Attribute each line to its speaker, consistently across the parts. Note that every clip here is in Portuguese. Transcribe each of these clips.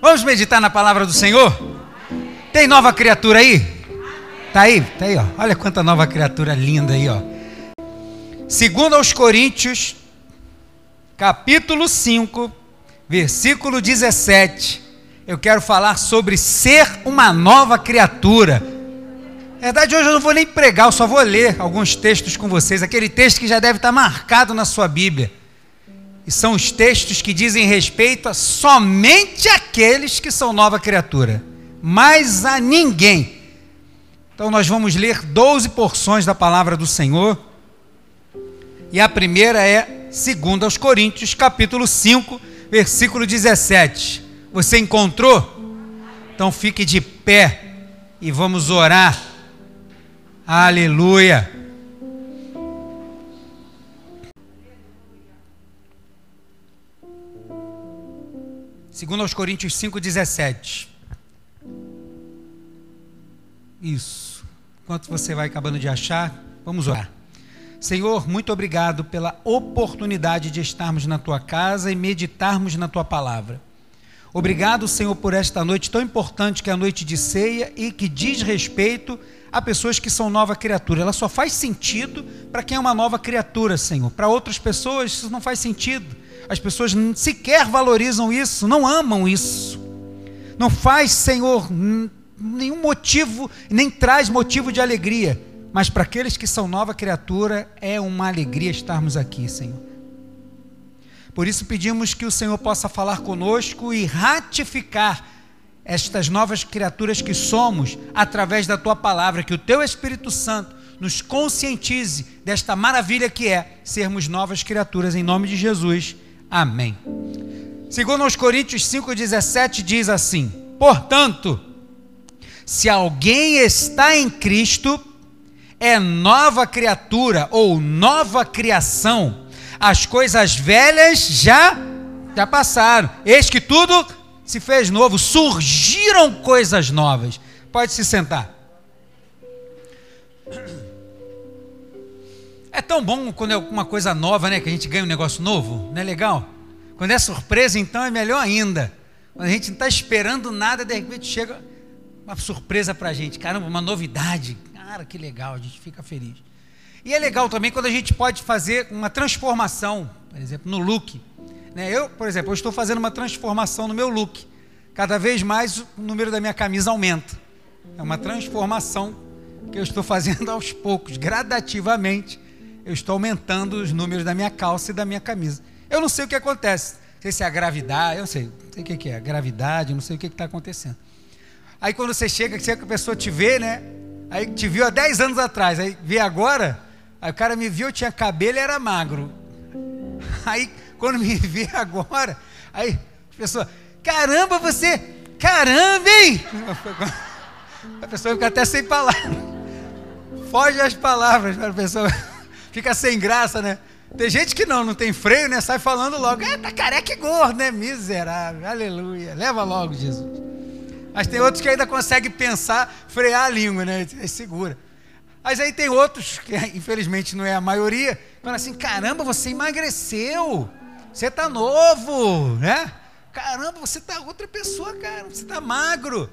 Speaker 1: Vamos meditar na palavra do Senhor? Tem nova criatura aí? Tá aí? Tá aí, ó. Olha quanta nova criatura linda aí, ó. Segundo aos Coríntios, capítulo 5, versículo 17. Eu quero falar sobre ser uma nova criatura. Na verdade, hoje eu não vou nem pregar, eu só vou ler alguns textos com vocês. Aquele texto que já deve estar marcado na sua Bíblia. E são os textos que dizem respeito a somente aqueles que são nova criatura, mas a ninguém. Então nós vamos ler 12 porções da palavra do Senhor. E a primeira é 2 aos Coríntios, capítulo 5, versículo 17. Você encontrou? Então fique de pé e vamos orar. Aleluia. Segundo aos Coríntios 5:17. Isso. Enquanto você vai acabando de achar, vamos orar. Senhor, muito obrigado pela oportunidade de estarmos na tua casa e meditarmos na tua palavra. Obrigado, Senhor, por esta noite tão importante que é a noite de ceia e que diz respeito a pessoas que são nova criatura. Ela só faz sentido para quem é uma nova criatura, Senhor. Para outras pessoas isso não faz sentido. As pessoas sequer valorizam isso, não amam isso. Não faz, Senhor, nenhum motivo, nem traz motivo de alegria. Mas para aqueles que são nova criatura, é uma alegria estarmos aqui, Senhor. Por isso pedimos que o Senhor possa falar conosco e ratificar estas novas criaturas que somos através da tua palavra, que o teu Espírito Santo nos conscientize desta maravilha que é sermos novas criaturas em nome de Jesus. Amém. Segundo aos Coríntios 5:17 diz assim: Portanto, se alguém está em Cristo, é nova criatura ou nova criação. As coisas velhas já já passaram. Eis que tudo se fez novo, surgiram coisas novas. Pode se sentar. É tão bom quando é uma coisa nova, né? Que a gente ganha um negócio novo, não é legal? Quando é surpresa, então é melhor ainda. Quando a gente não está esperando nada, de repente chega uma surpresa para a gente. Caramba, uma novidade. Cara, que legal, a gente fica feliz. E é legal também quando a gente pode fazer uma transformação, por exemplo, no look. Né? Eu, por exemplo, eu estou fazendo uma transformação no meu look. Cada vez mais o número da minha camisa aumenta. É uma transformação que eu estou fazendo aos poucos, gradativamente eu estou aumentando os números da minha calça e da minha camisa. Eu não sei o que acontece. Não sei se é a gravidade, eu não sei, não sei o que é, a gravidade, não sei o que está acontecendo. Aí quando você chega, que a pessoa te vê, né? Aí te viu há 10 anos atrás, aí vê agora, aí o cara me viu, eu tinha cabelo e era magro. Aí quando me vê agora, aí a pessoa, caramba, você, caramba, hein? A pessoa fica até sem palavras. Foge as palavras para a pessoa fica sem graça, né? Tem gente que não, não tem freio, né? Sai falando logo, é, tá careca e gordo, né? Miserável, aleluia. Leva logo, Jesus. Mas tem outros que ainda conseguem pensar, frear a língua, né? É segura. Mas aí tem outros, que infelizmente não é a maioria, falam assim: caramba, você emagreceu, você tá novo, né? Caramba, você tá outra pessoa, cara, você tá magro.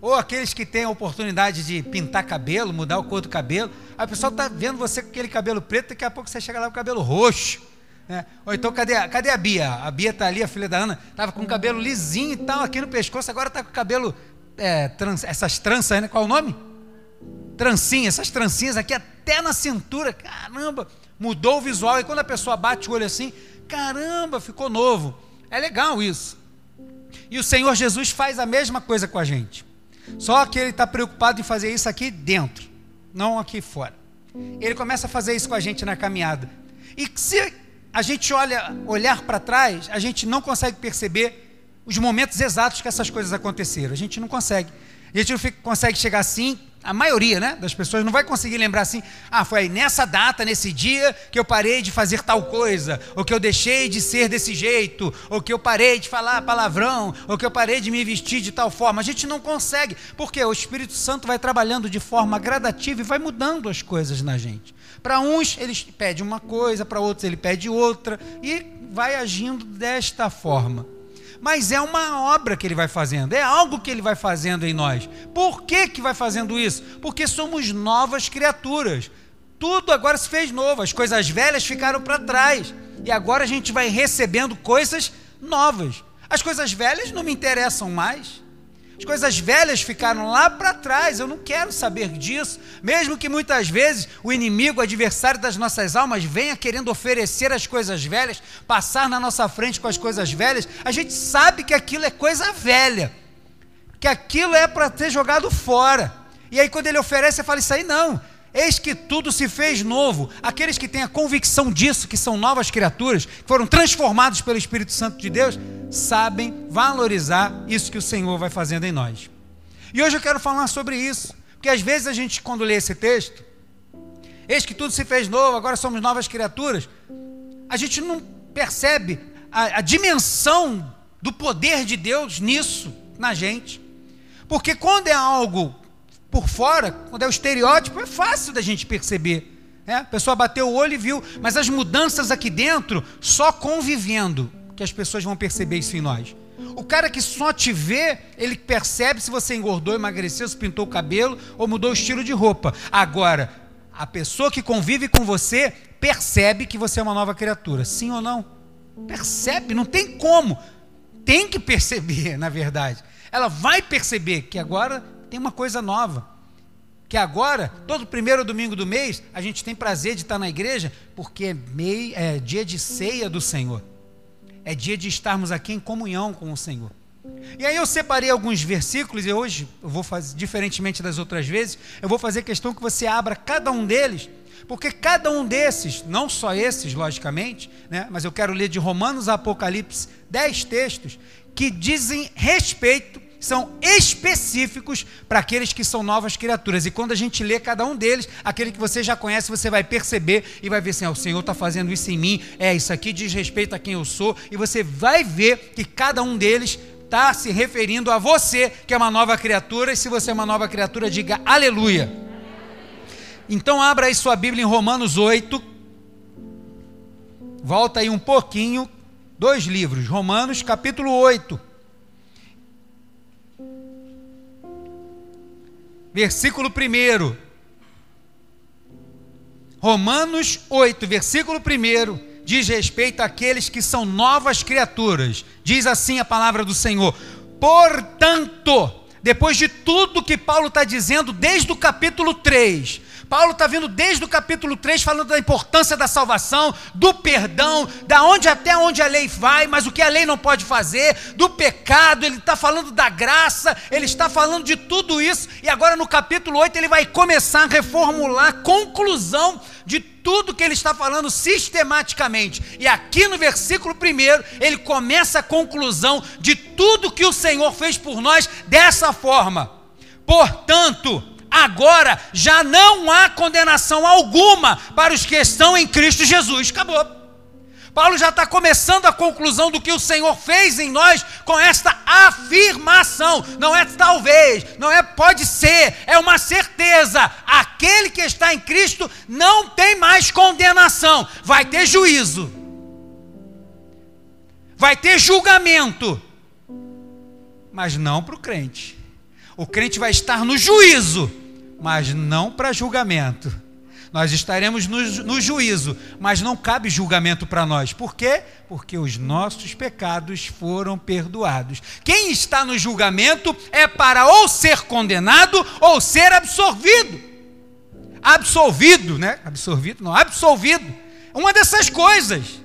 Speaker 1: Ou aqueles que têm a oportunidade de pintar cabelo, mudar o cor do cabelo. A pessoa está vendo você com aquele cabelo preto, daqui a pouco você chega lá com o cabelo roxo. Né? Ou então, cadê cadê a Bia? A Bia está ali, a filha da Ana, estava com o cabelo lisinho e tal, aqui no pescoço, agora está com o cabelo, é, trans, essas tranças, né? Qual o nome? Trancinha, essas trancinhas aqui até na cintura. Caramba, mudou o visual. E quando a pessoa bate o olho assim, caramba, ficou novo. É legal isso. E o Senhor Jesus faz a mesma coisa com a gente. Só que ele está preocupado em fazer isso aqui dentro, não aqui fora. Ele começa a fazer isso com a gente na caminhada. E se a gente olha, olhar para trás, a gente não consegue perceber os momentos exatos que essas coisas aconteceram. A gente não consegue. A gente não fica, consegue chegar assim a maioria né, das pessoas não vai conseguir lembrar assim, ah, foi aí nessa data, nesse dia, que eu parei de fazer tal coisa, ou que eu deixei de ser desse jeito, ou que eu parei de falar palavrão, ou que eu parei de me vestir de tal forma. A gente não consegue, porque o Espírito Santo vai trabalhando de forma gradativa e vai mudando as coisas na gente. Para uns, ele pede uma coisa, para outros, ele pede outra, e vai agindo desta forma. Mas é uma obra que ele vai fazendo, é algo que ele vai fazendo em nós. Por que, que vai fazendo isso? Porque somos novas criaturas. Tudo agora se fez novo, as coisas velhas ficaram para trás. E agora a gente vai recebendo coisas novas. As coisas velhas não me interessam mais. As coisas velhas ficaram lá para trás, eu não quero saber disso. Mesmo que muitas vezes o inimigo, o adversário das nossas almas, venha querendo oferecer as coisas velhas, passar na nossa frente com as coisas velhas, a gente sabe que aquilo é coisa velha, que aquilo é para ter jogado fora. E aí, quando ele oferece, você fala: Isso aí não, Eis que tudo se fez novo. Aqueles que têm a convicção disso, que são novas criaturas, que foram transformados pelo Espírito Santo de Deus, sabem valorizar isso que o Senhor vai fazendo em nós. E hoje eu quero falar sobre isso, porque às vezes a gente, quando lê esse texto, eis que tudo se fez novo, agora somos novas criaturas, a gente não percebe a, a dimensão do poder de Deus nisso, na gente. Porque quando é algo por fora, quando é o estereótipo, é fácil da gente perceber. É, a pessoa bateu o olho e viu, mas as mudanças aqui dentro, só convivendo, que as pessoas vão perceber isso em nós. O cara que só te vê, ele percebe se você engordou, emagreceu, se pintou o cabelo ou mudou o estilo de roupa. Agora, a pessoa que convive com você percebe que você é uma nova criatura, sim ou não? Percebe, não tem como. Tem que perceber, na verdade. Ela vai perceber que agora tem uma coisa nova. Que agora, todo primeiro domingo do mês, a gente tem prazer de estar na igreja, porque é, mei, é dia de ceia do Senhor. É dia de estarmos aqui em comunhão com o Senhor. E aí eu separei alguns versículos, e hoje eu vou fazer, diferentemente das outras vezes, eu vou fazer questão que você abra cada um deles, porque cada um desses, não só esses, logicamente, né, mas eu quero ler de Romanos a Apocalipse dez textos que dizem respeito são específicos para aqueles que são novas criaturas. E quando a gente lê cada um deles, aquele que você já conhece, você vai perceber e vai ver assim: ah, o Senhor está fazendo isso em mim, é isso aqui diz respeito a quem eu sou, e você vai ver que cada um deles está se referindo a você, que é uma nova criatura, e se você é uma nova criatura, diga aleluia. Então abra aí sua Bíblia em Romanos 8. Volta aí um pouquinho, dois livros, Romanos capítulo 8. Versículo 1. Romanos 8, versículo 1, diz respeito àqueles que são novas criaturas. Diz assim a palavra do Senhor: Portanto, depois de tudo que Paulo está dizendo desde o capítulo 3, Paulo está vindo desde o capítulo 3 falando da importância da salvação, do perdão, da onde até onde a lei vai, mas o que a lei não pode fazer, do pecado, ele está falando da graça, ele está falando de tudo isso, e agora no capítulo 8 ele vai começar a reformular a conclusão de tudo que ele está falando sistematicamente. E aqui no versículo 1, ele começa a conclusão de tudo que o Senhor fez por nós dessa forma. Portanto, agora já não há condenação alguma para os que estão em Cristo Jesus. Acabou. Paulo já está começando a conclusão do que o Senhor fez em nós com esta afirmação. Não é talvez, não é pode ser, é uma certeza. Aquele que está em Cristo não tem mais condenação, vai ter juízo, vai ter julgamento, mas não para o crente. O crente vai estar no juízo, mas não para julgamento. Nós estaremos no, no, juízo, mas não cabe julgamento para nós. Por quê? Porque os nossos pecados foram perdoados. Quem está no julgamento é para ou ser condenado ou ser absorvido. Absolvido, né? Absorvido, não, absolvido. Uma dessas coisas.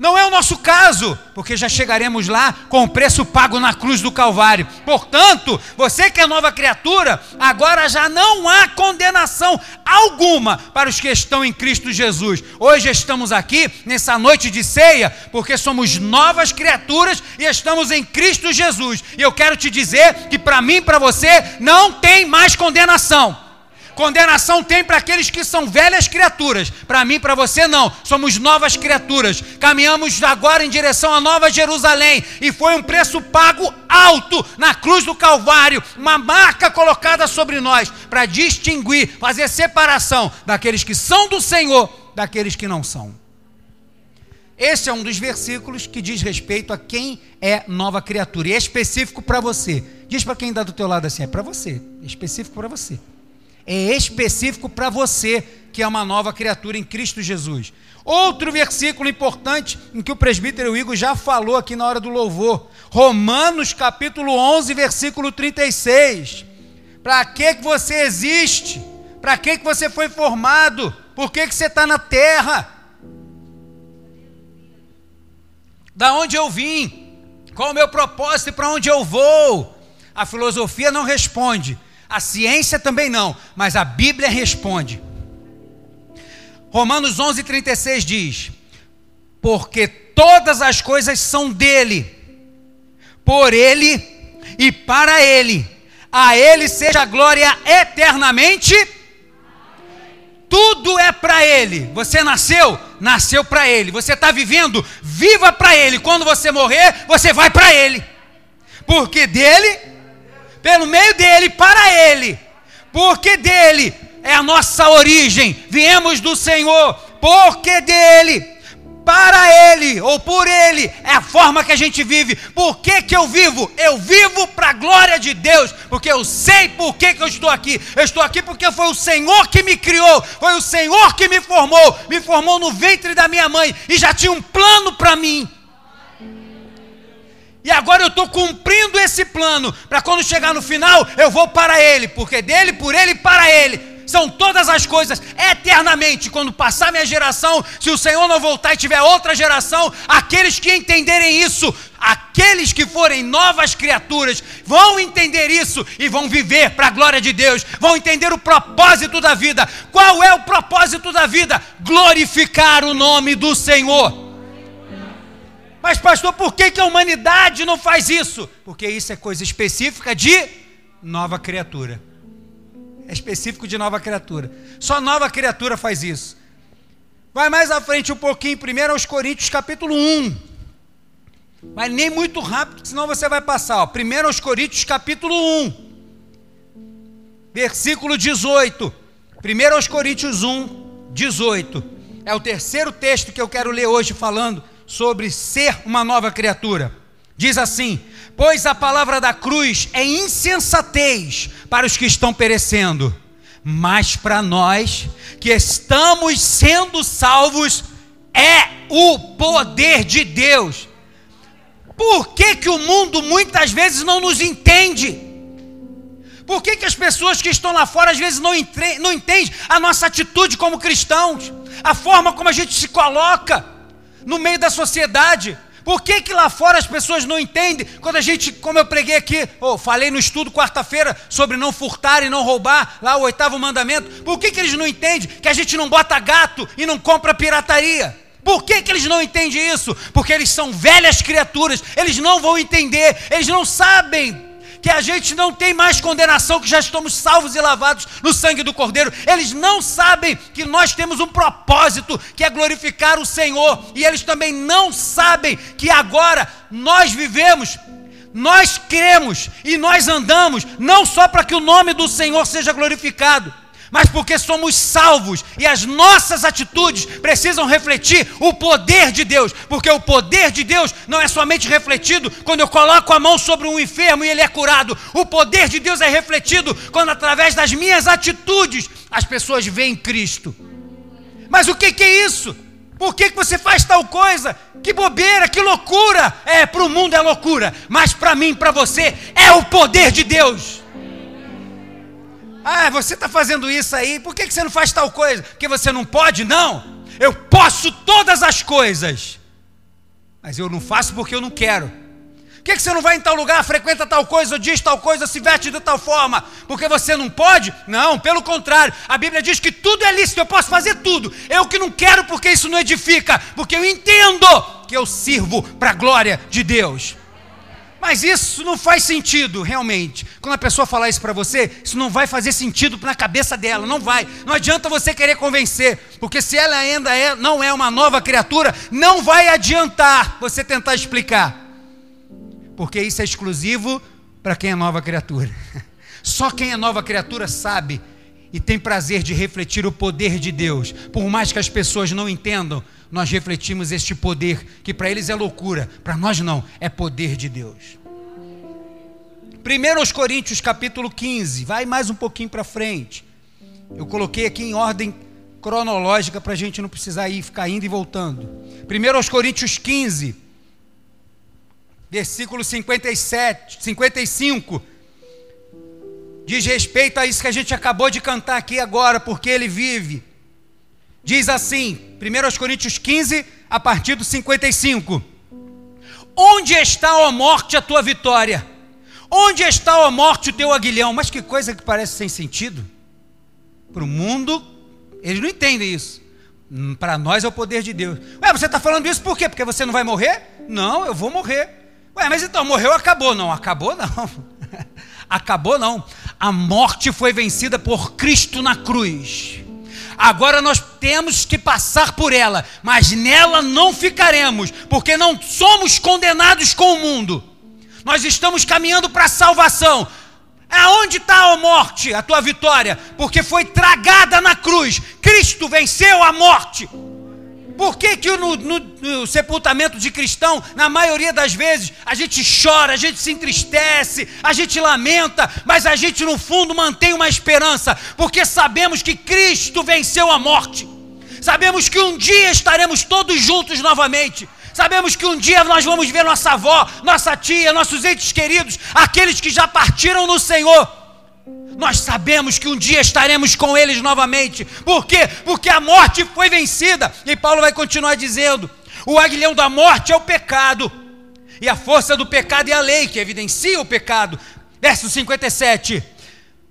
Speaker 1: Não é o nosso caso, porque já chegaremos lá com o preço pago na cruz do Calvário. Portanto, você que é nova criatura, agora já não há condenação alguma para os que estão em Cristo Jesus. Hoje estamos aqui nessa noite de ceia, porque somos novas criaturas e estamos em Cristo Jesus. E eu quero te dizer que para mim e para você não tem mais condenação. Condenação tem para aqueles que são velhas criaturas. Para mim, para você não. Somos novas criaturas. Caminhamos agora em direção à Nova Jerusalém e foi um preço pago alto na cruz do Calvário, uma marca colocada sobre nós para distinguir, fazer separação daqueles que são do Senhor daqueles que não são. Esse é um dos versículos que diz respeito a quem é nova criatura. E é específico para você. Diz para quem está do teu lado assim, é para você. É específico para você. É específico para você que é uma nova criatura em Cristo Jesus. Outro versículo importante em que o presbítero Igor já falou aqui na hora do louvor. Romanos capítulo 11, versículo 36. Para que, que você existe? Para que, que você foi formado? Por que, que você está na terra? Da onde eu vim? Qual o meu propósito e para onde eu vou? A filosofia não responde, a ciência também não, mas a Bíblia responde. Romanos 11:36 diz: Porque todas as coisas são dele, por ele e para ele. A ele seja a glória eternamente. Tudo é para ele. Você nasceu, nasceu para ele. Você está vivendo, viva para ele. Quando você morrer, você vai para ele. Porque dele, pelo meio dele, para ele. Porque dele é a nossa origem. Viemos do Senhor, porque dele para Ele ou por Ele, é a forma que a gente vive. Por que, que eu vivo? Eu vivo para a glória de Deus, porque eu sei por que, que eu estou aqui. Eu estou aqui porque foi o Senhor que me criou, foi o Senhor que me formou, me formou no ventre da minha mãe e já tinha um plano para mim. E agora eu estou cumprindo esse plano, para quando chegar no final, eu vou para Ele, porque dele, por Ele para Ele são todas as coisas eternamente. Quando passar minha geração, se o Senhor não voltar e tiver outra geração, aqueles que entenderem isso, aqueles que forem novas criaturas, vão entender isso e vão viver para a glória de Deus, vão entender o propósito da vida. Qual é o propósito da vida? Glorificar o nome do Senhor. Mas, pastor, por que, que a humanidade não faz isso? Porque isso é coisa específica de nova criatura é específico de nova criatura. Só nova criatura faz isso. Vai mais à frente um pouquinho, primeiro aos Coríntios, capítulo 1. Mas nem muito rápido, senão você vai passar. Ó. Primeiro aos Coríntios, capítulo 1. Versículo 18. Primeiro aos Coríntios 1, 18. É o terceiro texto que eu quero ler hoje falando sobre ser uma nova criatura. Diz assim: Pois a palavra da cruz é insensatez para os que estão perecendo, mas para nós que estamos sendo salvos é o poder de Deus. Por que, que o mundo muitas vezes não nos entende? Por que, que as pessoas que estão lá fora às vezes não, entre, não entendem a nossa atitude como cristãos, a forma como a gente se coloca no meio da sociedade? Por que, que lá fora as pessoas não entendem? Quando a gente, como eu preguei aqui, ou oh, falei no estudo quarta-feira sobre não furtar e não roubar, lá o oitavo mandamento, por que, que eles não entendem que a gente não bota gato e não compra pirataria? Por que, que eles não entendem isso? Porque eles são velhas criaturas, eles não vão entender, eles não sabem que a gente não tem mais condenação, que já estamos salvos e lavados no sangue do Cordeiro. Eles não sabem que nós temos um propósito, que é glorificar o Senhor. E eles também não sabem que agora nós vivemos nós cremos e nós andamos não só para que o nome do Senhor seja glorificado, mas porque somos salvos e as nossas atitudes precisam refletir o poder de Deus, porque o poder de Deus não é somente refletido quando eu coloco a mão sobre um enfermo e ele é curado, o poder de Deus é refletido quando, através das minhas atitudes, as pessoas veem Cristo. Mas o que, que é isso? Por que, que você faz tal coisa? Que bobeira, que loucura! É, para o mundo é loucura, mas para mim, para você, é o poder de Deus. Ah, você está fazendo isso aí, por que você não faz tal coisa? Porque você não pode? Não, eu posso todas as coisas, mas eu não faço porque eu não quero. Por que você não vai em tal lugar, frequenta tal coisa, diz tal coisa, se veste de tal forma? Porque você não pode? Não, pelo contrário, a Bíblia diz que tudo é lícito, eu posso fazer tudo. Eu que não quero porque isso não edifica, porque eu entendo que eu sirvo para a glória de Deus. Mas isso não faz sentido, realmente. Quando a pessoa falar isso para você, isso não vai fazer sentido na cabeça dela, não vai. Não adianta você querer convencer, porque se ela ainda é, não é uma nova criatura, não vai adiantar você tentar explicar. Porque isso é exclusivo para quem é nova criatura. Só quem é nova criatura sabe e tem prazer de refletir o poder de Deus. Por mais que as pessoas não entendam, nós refletimos este poder, que para eles é loucura, para nós não, é poder de Deus. 1 Coríntios capítulo 15, vai mais um pouquinho para frente. Eu coloquei aqui em ordem cronológica para a gente não precisar ir ficar indo e voltando. 1 Coríntios 15, versículo 57, 55. Diz respeito a isso que a gente acabou de cantar aqui agora, porque ele vive. Diz assim, 1 Coríntios 15, a partir do 55. Onde está, ó morte, a tua vitória? Onde está, ó morte, o teu aguilhão? Mas que coisa que parece sem sentido. Para o mundo, eles não entendem isso. Hum, para nós é o poder de Deus. Ué, você está falando isso por quê? Porque você não vai morrer? Não, eu vou morrer. Ué, mas então morreu, acabou. Não, acabou não. acabou não. A morte foi vencida por Cristo na cruz. Agora nós temos que passar por ela, mas nela não ficaremos, porque não somos condenados com o mundo. Nós estamos caminhando para a salvação. Aonde está a morte, a tua vitória? Porque foi tragada na cruz. Cristo venceu a morte. Por que, que no, no, no, sepultamento de cristão, na maioria das vezes, a gente chora, a gente se entristece, a gente lamenta, mas a gente no fundo mantém uma esperança, porque sabemos que Cristo venceu a morte. Sabemos que um dia estaremos todos juntos novamente. Sabemos que um dia nós vamos ver nossa avó, nossa tia, nossos entes queridos, aqueles que já partiram no Senhor. Nós sabemos que um dia estaremos com eles novamente. Por quê? Porque a morte foi vencida. E Paulo vai continuar dizendo: o aguilhão da morte é o pecado, e a força do pecado é a lei, que evidencia o pecado. Verso 57.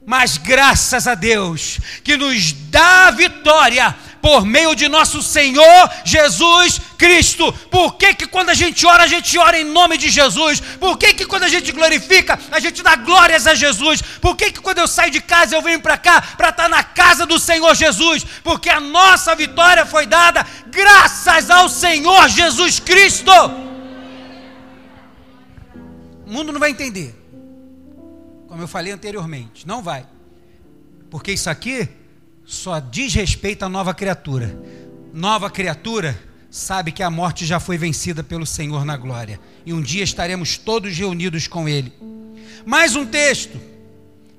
Speaker 1: Mas graças a Deus que nos dá a vitória por meio de nosso Senhor Jesus Cristo. Por que, que quando a gente ora, a gente ora em nome de Jesus? Por que, que quando a gente glorifica, a gente dá glórias a Jesus? Por que, que quando eu saio de casa, eu venho para cá para estar na casa do Senhor Jesus? Porque a nossa vitória foi dada graças ao Senhor Jesus Cristo. O mundo não vai entender, como eu falei anteriormente, não vai, porque isso aqui só diz respeito à nova criatura. Nova criatura sabe que a morte já foi vencida pelo Senhor na glória. E um dia estaremos todos reunidos com Ele. Mais um texto.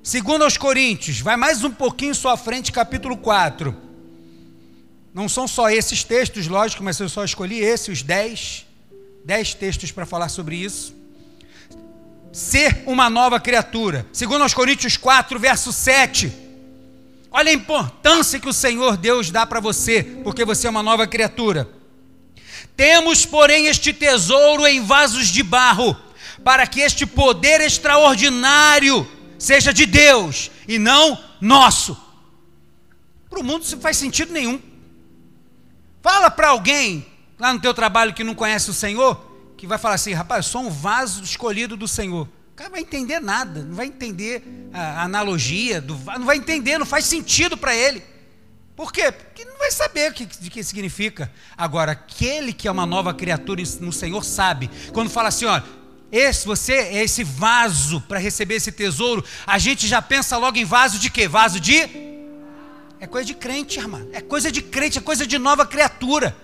Speaker 1: Segundo aos Coríntios, vai mais um pouquinho sua frente, capítulo 4. Não são só esses textos, lógico, mas eu só escolhi esse, os 10. 10 textos para falar sobre isso. Ser uma nova criatura. Segundo aos Coríntios 4, verso 7. Olha a importância que o Senhor Deus dá para você, porque você é uma nova criatura. Temos, porém, este tesouro em vasos de barro, para que este poder extraordinário seja de Deus e não nosso. Para o mundo isso não faz sentido nenhum. Fala para alguém lá no teu trabalho que não conhece o Senhor, que vai falar assim, rapaz, eu sou um vaso escolhido do Senhor cara vai entender nada, não vai entender a analogia, do, não vai entender, não faz sentido para ele. Por quê? Porque não vai saber o que, de que significa. Agora, aquele que é uma nova criatura no Senhor sabe. Quando fala assim, ó, esse você é esse vaso para receber esse tesouro, a gente já pensa logo em vaso de quê? Vaso de é coisa de crente, irmã. É coisa de crente, é coisa de nova criatura.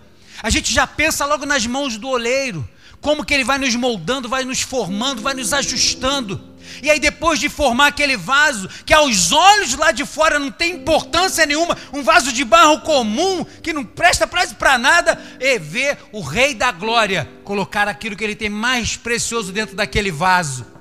Speaker 1: A gente já pensa logo nas mãos do oleiro como que ele vai nos moldando, vai nos formando, vai nos ajustando. E aí, depois de formar aquele vaso, que aos olhos lá de fora não tem importância nenhuma, um vaso de barro comum, que não presta para nada, e ver o Rei da Glória colocar aquilo que ele tem mais precioso dentro daquele vaso.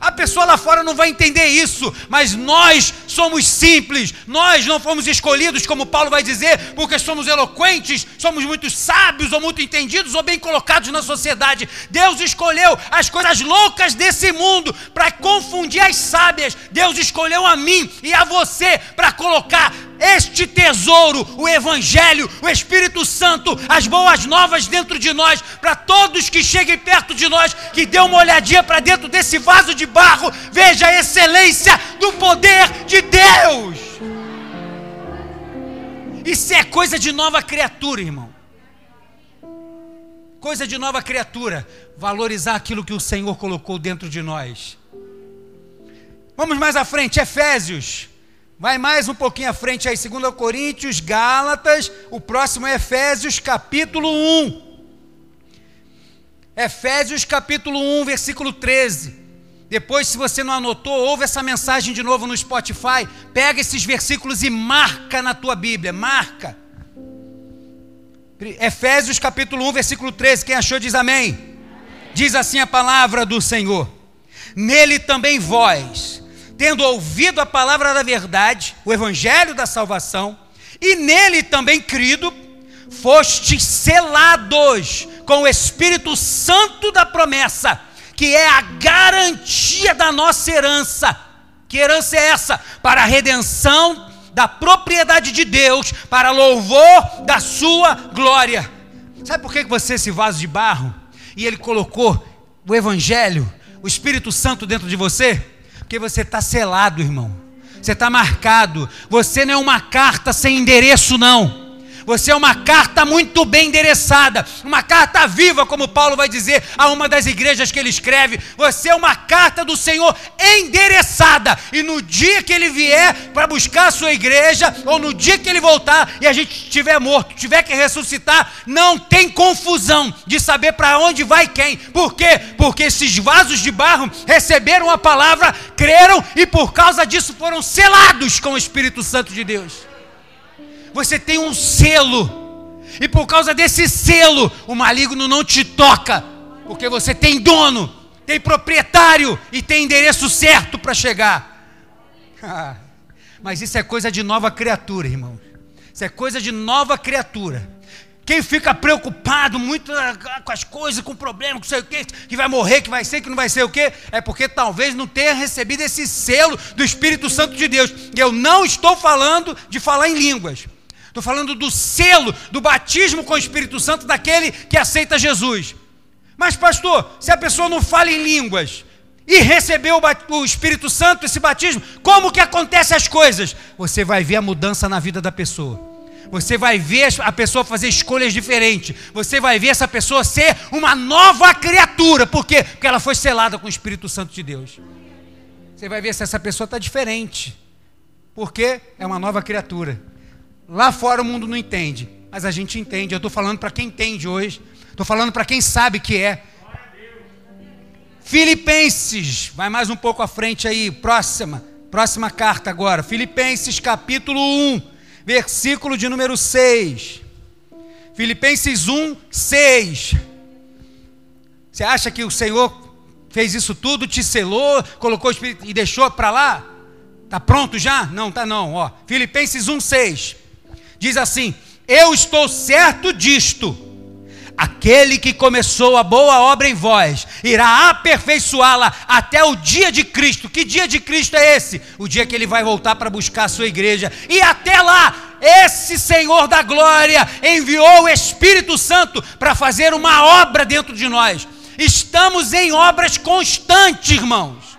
Speaker 1: A pessoa lá fora não vai entender isso, mas nós somos simples, nós não fomos escolhidos, como Paulo vai dizer, porque somos eloquentes, somos muito sábios ou muito entendidos ou bem colocados na sociedade. Deus escolheu as coisas loucas desse mundo para confundir as sábias. Deus escolheu a mim e a você para colocar este tesouro, o Evangelho, o Espírito Santo, as boas novas dentro de nós, para todos que cheguem perto de nós, que dê uma olhadinha para dentro desse vaso de barro, veja a excelência do poder de Deus. Isso é coisa de nova criatura, irmão. Coisa de nova criatura. Valorizar aquilo que o Senhor colocou dentro de nós. Vamos mais à frente, Efésios Vai mais um pouquinho à frente aí, 2 Coríntios, Gálatas, o próximo é Efésios capítulo 1. Efésios capítulo 1, versículo 13. Depois, se você não anotou, ouve essa mensagem de novo no Spotify, pega esses versículos e marca na tua Bíblia, marca. Efésios capítulo 1, versículo 13, quem achou diz amém. Diz assim a palavra do Senhor: Nele também vós, tendo ouvido a palavra da verdade, o evangelho da salvação, e nele também crido, fostes selados com o Espírito Santo da promessa, que é a garantia da nossa herança. Que herança é essa? Para a redenção da propriedade de Deus, para louvor da sua glória. Sabe por que você esse vaso de barro? E ele colocou o Evangelho, o Espírito Santo dentro de você? Porque você está selado, irmão. Você está marcado. Você não é uma carta sem endereço, não. Você é uma carta muito bem endereçada, uma carta viva, como Paulo vai dizer a uma das igrejas que ele escreve. Você é uma carta do Senhor endereçada. E no dia que ele vier para buscar a sua igreja, ou no dia que ele voltar e a gente estiver morto, tiver que ressuscitar, não tem confusão de saber para onde vai quem. Por quê? Porque esses vasos de barro receberam a palavra, creram e por causa disso foram selados com o Espírito Santo de Deus você tem um selo, e por causa desse selo, o maligno não te toca, porque você tem dono, tem proprietário e tem endereço certo para chegar. Mas isso é coisa de nova criatura, irmão. Isso é coisa de nova criatura. Quem fica preocupado muito ah, com as coisas, com com sei o que, que vai morrer, que vai ser, que não vai ser o que, é porque talvez não tenha recebido esse selo do Espírito Santo de Deus. Eu não estou falando de falar em línguas. Estou falando do selo, do batismo com o Espírito Santo daquele que aceita Jesus. Mas, pastor, se a pessoa não fala em línguas e recebeu o Espírito Santo, esse batismo, como que acontecem as coisas? Você vai ver a mudança na vida da pessoa. Você vai ver a pessoa fazer escolhas diferentes. Você vai ver essa pessoa ser uma nova criatura. Por quê? Porque ela foi selada com o Espírito Santo de Deus. Você vai ver se essa pessoa está diferente. Porque é uma nova criatura. Lá fora o mundo não entende, mas a gente entende. Eu estou falando para quem entende hoje. Estou falando para quem sabe que é. Filipenses, vai mais um pouco à frente aí, próxima, próxima carta agora. Filipenses capítulo 1, versículo de número 6. Filipenses 1, 6. Você acha que o Senhor fez isso tudo, te selou, colocou o Espírito e deixou para lá? Tá pronto já? Não, tá não, ó. Filipenses 1, 6 diz assim: Eu estou certo disto. Aquele que começou a boa obra em vós irá aperfeiçoá-la até o dia de Cristo. Que dia de Cristo é esse? O dia que ele vai voltar para buscar a sua igreja. E até lá, esse Senhor da glória enviou o Espírito Santo para fazer uma obra dentro de nós. Estamos em obras constantes, irmãos.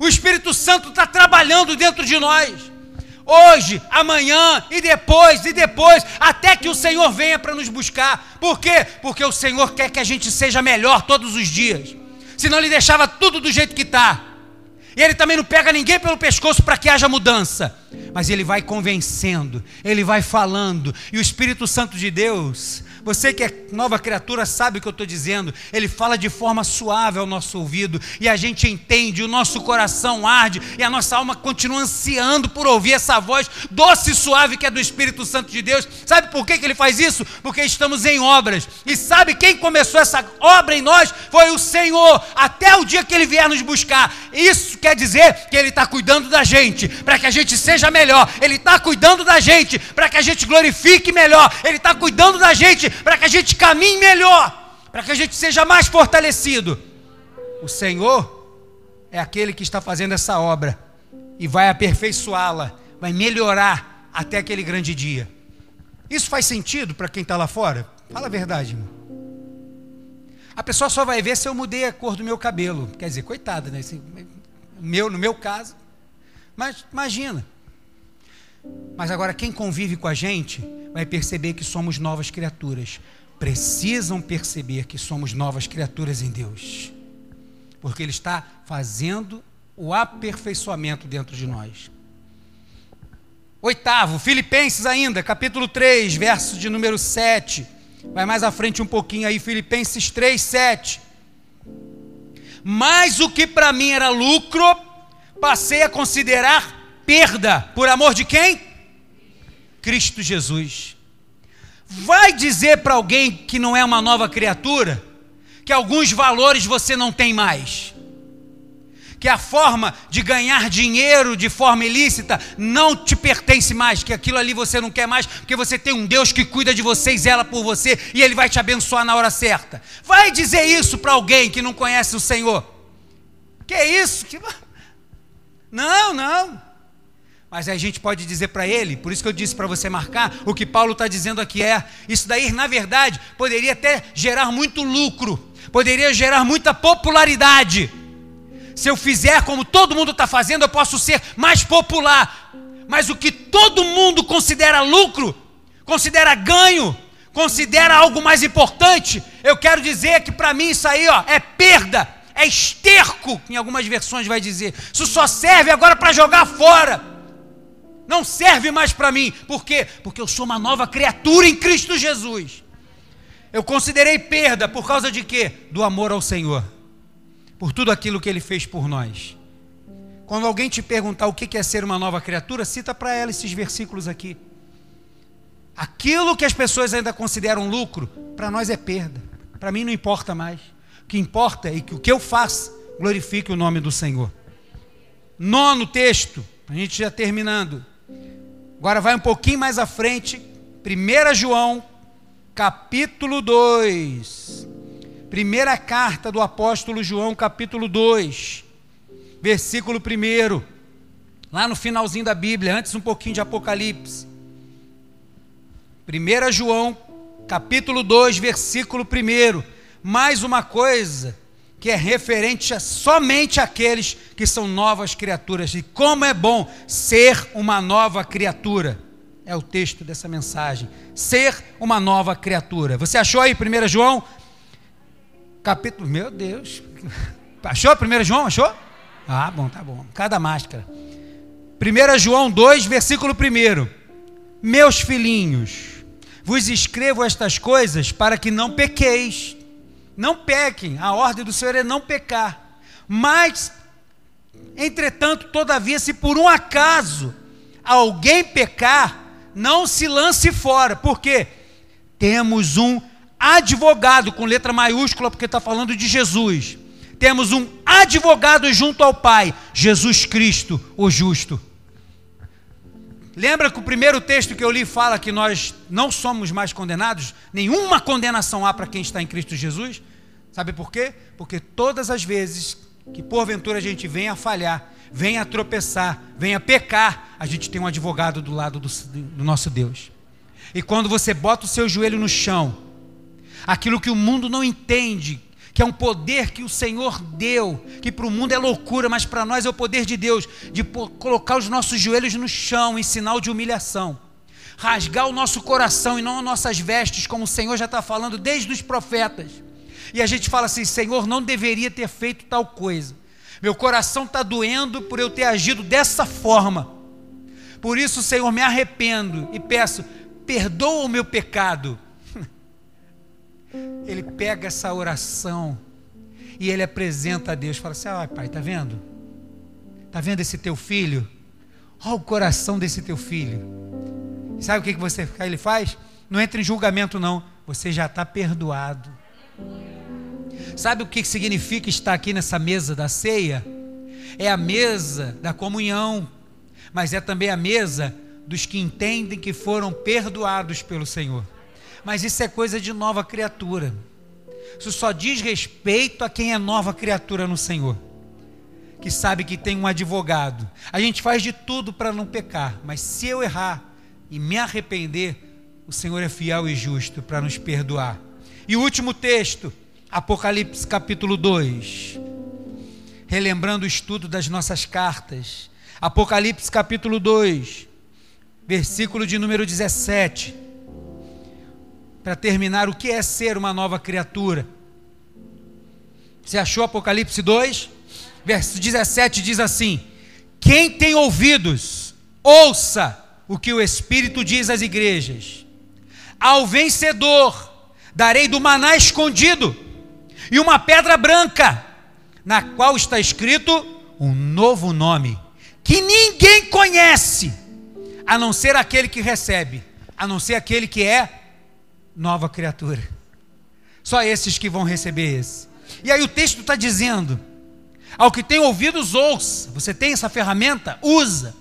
Speaker 1: O Espírito Santo está trabalhando dentro de nós hoje, amanhã e depois e depois, até que o Senhor venha para nos buscar. Por quê? Porque o Senhor quer que a gente seja melhor todos os dias. Senão ele deixava tudo do jeito que está. E ele também não pega ninguém pelo pescoço para que haja mudança. Mas ele vai convencendo, ele vai falando, e o Espírito Santo de Deus você que é nova criatura sabe o que eu estou dizendo. Ele fala de forma suave ao nosso ouvido e a gente entende, o nosso coração arde e a nossa alma continua ansiando por ouvir essa voz doce e suave que é do Espírito Santo de Deus. Sabe por que, que ele faz isso? Porque estamos em obras. E sabe quem começou essa obra em nós? Foi o Senhor, até o dia que ele vier nos buscar. Isso quer dizer que ele está cuidando da gente, para que a gente seja melhor. Ele está cuidando da gente, para que a gente glorifique melhor. Ele está cuidando da gente para que a gente caminhe melhor, para que a gente seja mais fortalecido. O Senhor é aquele que está fazendo essa obra e vai aperfeiçoá-la, vai melhorar até aquele grande dia. Isso faz sentido para quem está lá fora? Fala a verdade, irmão. A pessoa só vai ver se eu mudei a cor do meu cabelo. Quer dizer, coitada, né? Meu, no meu caso. Mas imagina. Mas agora, quem convive com a gente vai perceber que somos novas criaturas. Precisam perceber que somos novas criaturas em Deus. Porque Ele está fazendo o aperfeiçoamento dentro de nós. Oitavo, Filipenses ainda, capítulo 3, verso de número 7. Vai mais à frente um pouquinho aí, Filipenses 3, 7. Mas o que para mim era lucro, passei a considerar perda. Por amor de quem? Cristo Jesus. Vai dizer para alguém que não é uma nova criatura que alguns valores você não tem mais que a forma de ganhar dinheiro de forma ilícita não te pertence mais, que aquilo ali você não quer mais, porque você tem um Deus que cuida de você e zela por você e ele vai te abençoar na hora certa. Vai dizer isso para alguém que não conhece o Senhor. Que é isso? Que... Não, não. Mas a gente pode dizer para ele, por isso que eu disse para você marcar, o que Paulo está dizendo aqui é: isso daí, na verdade, poderia até gerar muito lucro, poderia gerar muita popularidade, se eu fizer como todo mundo está fazendo, eu posso ser mais popular. Mas o que todo mundo considera lucro, considera ganho, considera algo mais importante, eu quero dizer que para mim isso aí ó, é perda, é esterco, em algumas versões vai dizer. Isso só serve agora para jogar fora. Não serve mais para mim. Por quê? Porque eu sou uma nova criatura em Cristo Jesus. Eu considerei perda por causa de quê? Do amor ao Senhor por tudo aquilo que ele fez por nós. Quando alguém te perguntar o que é ser uma nova criatura, cita para ela esses versículos aqui. Aquilo que as pessoas ainda consideram lucro, para nós é perda. Para mim não importa mais. O que importa é que o que eu faço glorifique o nome do Senhor. Nono texto, a gente já terminando. Agora vai um pouquinho mais à frente, 1 João, capítulo 2. Primeira carta do apóstolo João, capítulo 2, versículo 1. Lá no finalzinho da Bíblia, antes um pouquinho de Apocalipse. 1 João, capítulo 2, versículo 1. Mais uma coisa que é referente a somente àqueles que são novas criaturas. E como é bom ser uma nova criatura. É o texto dessa mensagem. Ser uma nova criatura. Você achou aí 1 João capítulo. Meu Deus. Achou 1 João? Achou? Ah, bom, tá bom. Cada máscara. 1 João 2, versículo 1. Meus filhinhos, vos escrevo estas coisas para que não pequeis. Não pequem. A ordem do Senhor é não pecar. Mas, entretanto, todavia, se por um acaso alguém pecar, não se lance fora. Por quê? Temos um advogado, com letra maiúscula, porque está falando de Jesus. Temos um advogado junto ao Pai, Jesus Cristo, o justo. Lembra que o primeiro texto que eu li fala que nós não somos mais condenados? Nenhuma condenação há para quem está em Cristo Jesus. Sabe por quê? Porque todas as vezes que porventura a gente venha a falhar, venha a tropeçar, venha a pecar, a gente tem um advogado do lado do, do nosso Deus. E quando você bota o seu joelho no chão, aquilo que o mundo não entende, que é um poder que o Senhor deu, que para o mundo é loucura, mas para nós é o poder de Deus, de colocar os nossos joelhos no chão em sinal de humilhação, rasgar o nosso coração e não as nossas vestes, como o Senhor já está falando desde os profetas. E a gente fala assim: Senhor, não deveria ter feito tal coisa. Meu coração está doendo por eu ter agido dessa forma. Por isso, Senhor, me arrependo e peço, perdoa o meu pecado ele pega essa oração e ele apresenta a Deus, fala assim: "Ah, pai, tá vendo? Tá vendo esse teu filho? Olha o coração desse teu filho. Sabe o que que você ele faz? Não entra em julgamento não, você já está perdoado. Sabe o que significa estar aqui nessa mesa da ceia? É a mesa da comunhão, mas é também a mesa dos que entendem que foram perdoados pelo Senhor mas isso é coisa de nova criatura. Isso só diz respeito a quem é nova criatura no Senhor, que sabe que tem um advogado. A gente faz de tudo para não pecar, mas se eu errar e me arrepender, o Senhor é fiel e justo para nos perdoar. E o último texto, Apocalipse capítulo 2. Relembrando o estudo das nossas cartas. Apocalipse capítulo 2, versículo de número 17 para terminar, o que é ser uma nova criatura? Você achou Apocalipse 2? Verso 17 diz assim: Quem tem ouvidos, ouça o que o Espírito diz às igrejas. Ao vencedor darei do maná escondido e uma pedra branca, na qual está escrito um novo nome, que ninguém conhece, a não ser aquele que recebe, a não ser aquele que é nova criatura. Só esses que vão receber esse. E aí o texto está dizendo: ao que tem ouvidos, ouça. Você tem essa ferramenta? Usa.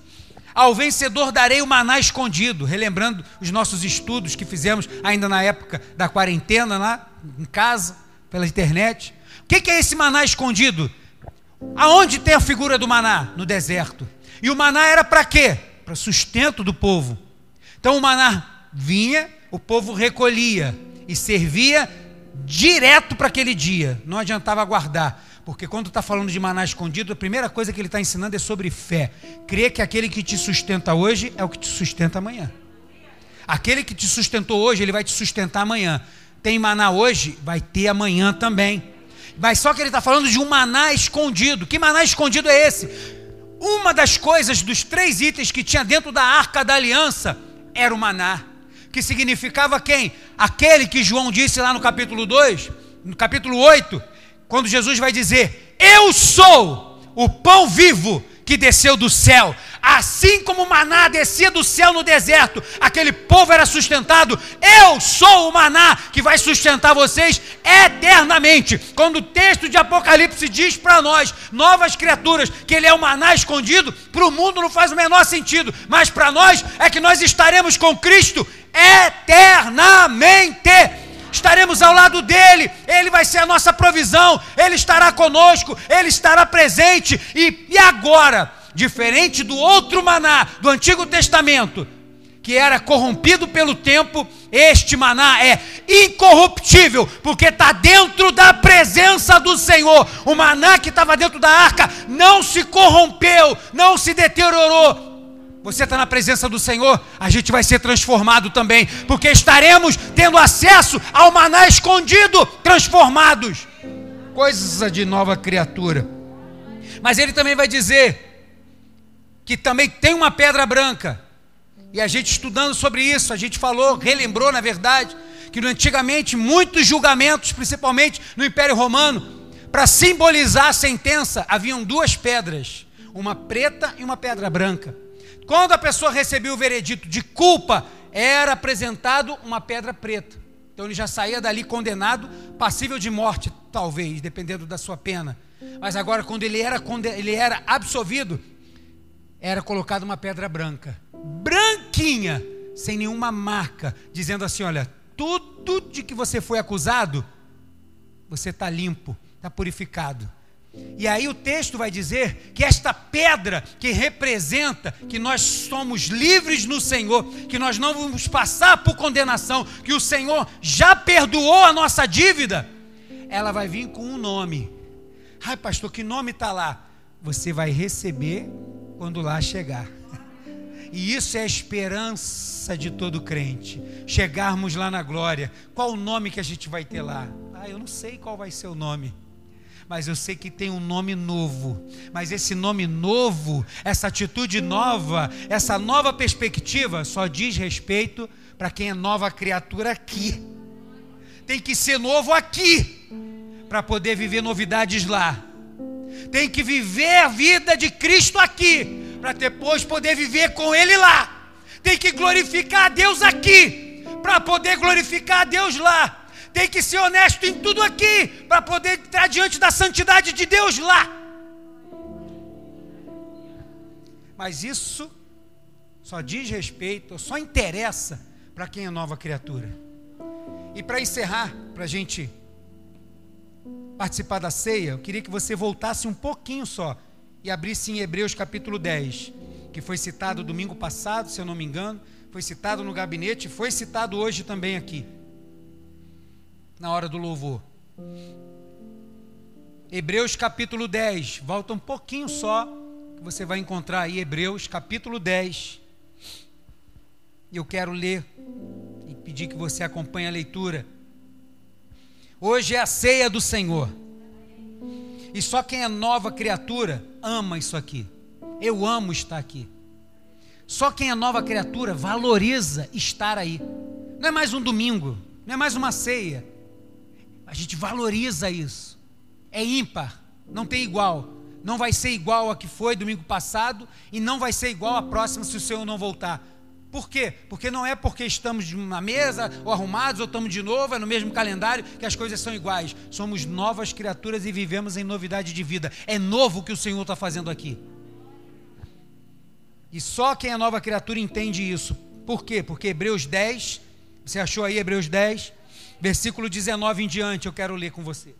Speaker 1: Ao vencedor darei o maná escondido, relembrando os nossos estudos que fizemos ainda na época da quarentena, lá em casa, pela internet. O que é esse maná escondido? Aonde tem a figura do maná? No deserto. E o maná era para quê? Para sustento do povo. Então o maná vinha, o povo recolhia e servia direto para aquele dia. Não adiantava guardar. Porque quando está falando de maná escondido, a primeira coisa que ele está ensinando é sobre fé. Crê que aquele que te sustenta hoje é o que te sustenta amanhã. Aquele que te sustentou hoje, ele vai te sustentar amanhã. Tem maná hoje, vai ter amanhã também. Mas só que ele está falando de um maná escondido. Que maná escondido é esse? Uma das coisas, dos três itens que tinha dentro da arca da aliança, era o maná. Que significava quem? Aquele que João disse lá no capítulo 2, no capítulo 8, quando Jesus vai dizer: Eu sou o pão vivo que desceu do céu. Assim como o maná descia do céu no deserto, aquele povo era sustentado. Eu sou o maná que vai sustentar vocês eternamente. Quando o texto de Apocalipse diz para nós, novas criaturas, que ele é o maná escondido, para o mundo não faz o menor sentido, mas para nós é que nós estaremos com Cristo eternamente estaremos ao lado dele, ele vai ser a nossa provisão, ele estará conosco, ele estará presente. E, e agora, diferente do outro maná do Antigo Testamento, que era corrompido pelo tempo, este maná é incorruptível, porque está dentro da presença do Senhor. O maná que estava dentro da arca não se corrompeu, não se deteriorou, você está na presença do Senhor, a gente vai ser transformado também, porque estaremos tendo acesso ao maná escondido, transformados, coisas de nova criatura. Mas ele também vai dizer que também tem uma pedra branca, e a gente estudando sobre isso, a gente falou, relembrou na verdade, que antigamente muitos julgamentos, principalmente no Império Romano, para simbolizar a sentença, haviam duas pedras, uma preta e uma pedra branca. Quando a pessoa recebia o veredito de culpa, era apresentado uma pedra preta. Então ele já saía dali condenado, passível de morte, talvez, dependendo da sua pena. Mas agora, quando ele era, ele era absolvido, era colocada uma pedra branca, branquinha, sem nenhuma marca, dizendo assim: olha, tudo de que você foi acusado, você está limpo, está purificado. E aí o texto vai dizer que esta pedra que representa que nós somos livres no Senhor, que nós não vamos passar por condenação, que o Senhor já perdoou a nossa dívida, ela vai vir com um nome. Ai, pastor, que nome está lá? Você vai receber quando lá chegar. E isso é a esperança de todo crente. Chegarmos lá na glória. Qual o nome que a gente vai ter lá? Ah, eu não sei qual vai ser o nome mas eu sei que tem um nome novo. Mas esse nome novo, essa atitude nova, essa nova perspectiva só diz respeito para quem é nova criatura aqui. Tem que ser novo aqui para poder viver novidades lá. Tem que viver a vida de Cristo aqui para depois poder viver com Ele lá. Tem que glorificar a Deus aqui para poder glorificar a Deus lá tem que ser honesto em tudo aqui, para poder estar diante da santidade de Deus lá. Mas isso só diz respeito, só interessa para quem é nova criatura. E para encerrar, para a gente participar da ceia, eu queria que você voltasse um pouquinho só e abrisse em Hebreus capítulo 10, que foi citado domingo passado, se eu não me engano, foi citado no gabinete, foi citado hoje também aqui na hora do louvor. Hebreus capítulo 10, volta um pouquinho só, que você vai encontrar aí Hebreus capítulo 10. Eu quero ler e pedir que você acompanhe a leitura. Hoje é a ceia do Senhor. E só quem é nova criatura ama isso aqui. Eu amo estar aqui. Só quem é nova criatura valoriza estar aí. Não é mais um domingo, não é mais uma ceia. A gente valoriza isso. É ímpar, não tem igual. Não vai ser igual a que foi domingo passado e não vai ser igual a próxima se o Senhor não voltar. Por quê? Porque não é porque estamos uma mesa ou arrumados ou estamos de novo, é no mesmo calendário que as coisas são iguais. Somos novas criaturas e vivemos em novidade de vida. É novo o que o Senhor está fazendo aqui. E só quem é nova criatura entende isso. Por quê? Porque Hebreus 10, você achou aí Hebreus 10, versículo 19 em diante, eu quero ler com você.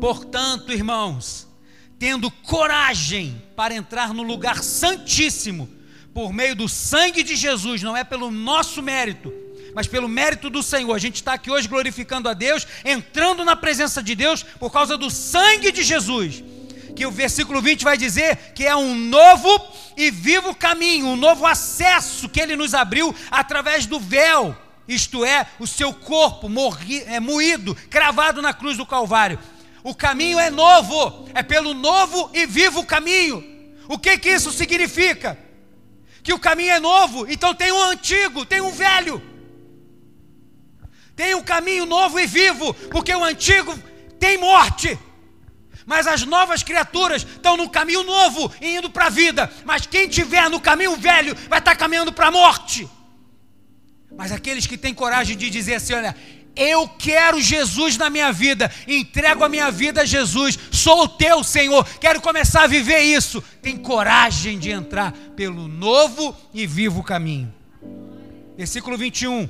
Speaker 1: Portanto, irmãos, tendo coragem para entrar no lugar santíssimo, por meio do sangue de Jesus, não é pelo nosso mérito, mas pelo mérito do Senhor. A gente está aqui hoje glorificando a Deus, entrando na presença de Deus por causa do sangue de Jesus. Que o versículo 20 vai dizer que é um novo e vivo caminho, um novo acesso que ele nos abriu através do véu, isto é, o seu corpo morri, é, moído, cravado na cruz do Calvário. O caminho é novo, é pelo novo e vivo caminho. O que que isso significa? Que o caminho é novo, então tem um antigo, tem um velho. Tem um caminho novo e vivo, porque o antigo tem morte. Mas as novas criaturas estão no caminho novo e indo para a vida. Mas quem tiver no caminho velho vai estar tá caminhando para a morte. Mas aqueles que têm coragem de dizer assim: olha, eu quero Jesus na minha vida, entrego a minha vida a Jesus, sou o teu Senhor, quero começar a viver isso. Tem coragem de entrar pelo novo e vivo caminho. Versículo 21.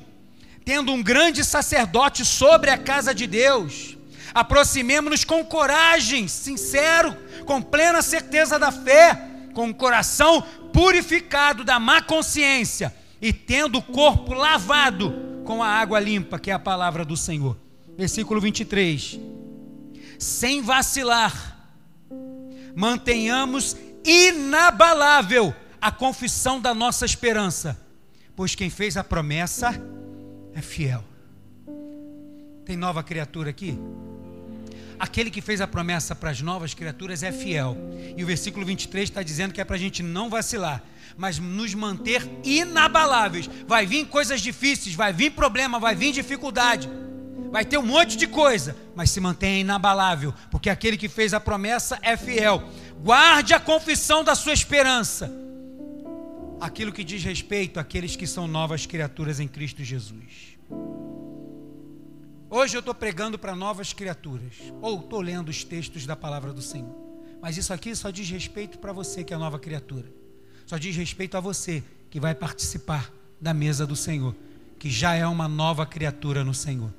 Speaker 1: Tendo um grande sacerdote sobre a casa de Deus, aproximemo-nos com coragem, sincero, com plena certeza da fé, com o coração purificado da má consciência e tendo o corpo lavado com a água limpa, que é a palavra do Senhor. Versículo 23. Sem vacilar, mantenhamos inabalável a confissão da nossa esperança, pois quem fez a promessa é fiel. Tem nova criatura aqui? Aquele que fez a promessa para as novas criaturas é fiel. E o versículo 23 está dizendo que é para a gente não vacilar, mas nos manter inabaláveis. Vai vir coisas difíceis, vai vir problema, vai vir dificuldade, vai ter um monte de coisa, mas se mantenha inabalável, porque aquele que fez a promessa é fiel. Guarde a confissão da sua esperança. Aquilo que diz respeito àqueles que são novas criaturas em Cristo Jesus. Hoje eu estou pregando para novas criaturas, ou estou lendo os textos da palavra do Senhor. Mas isso aqui só diz respeito para você que é nova criatura. Só diz respeito a você que vai participar da mesa do Senhor, que já é uma nova criatura no Senhor.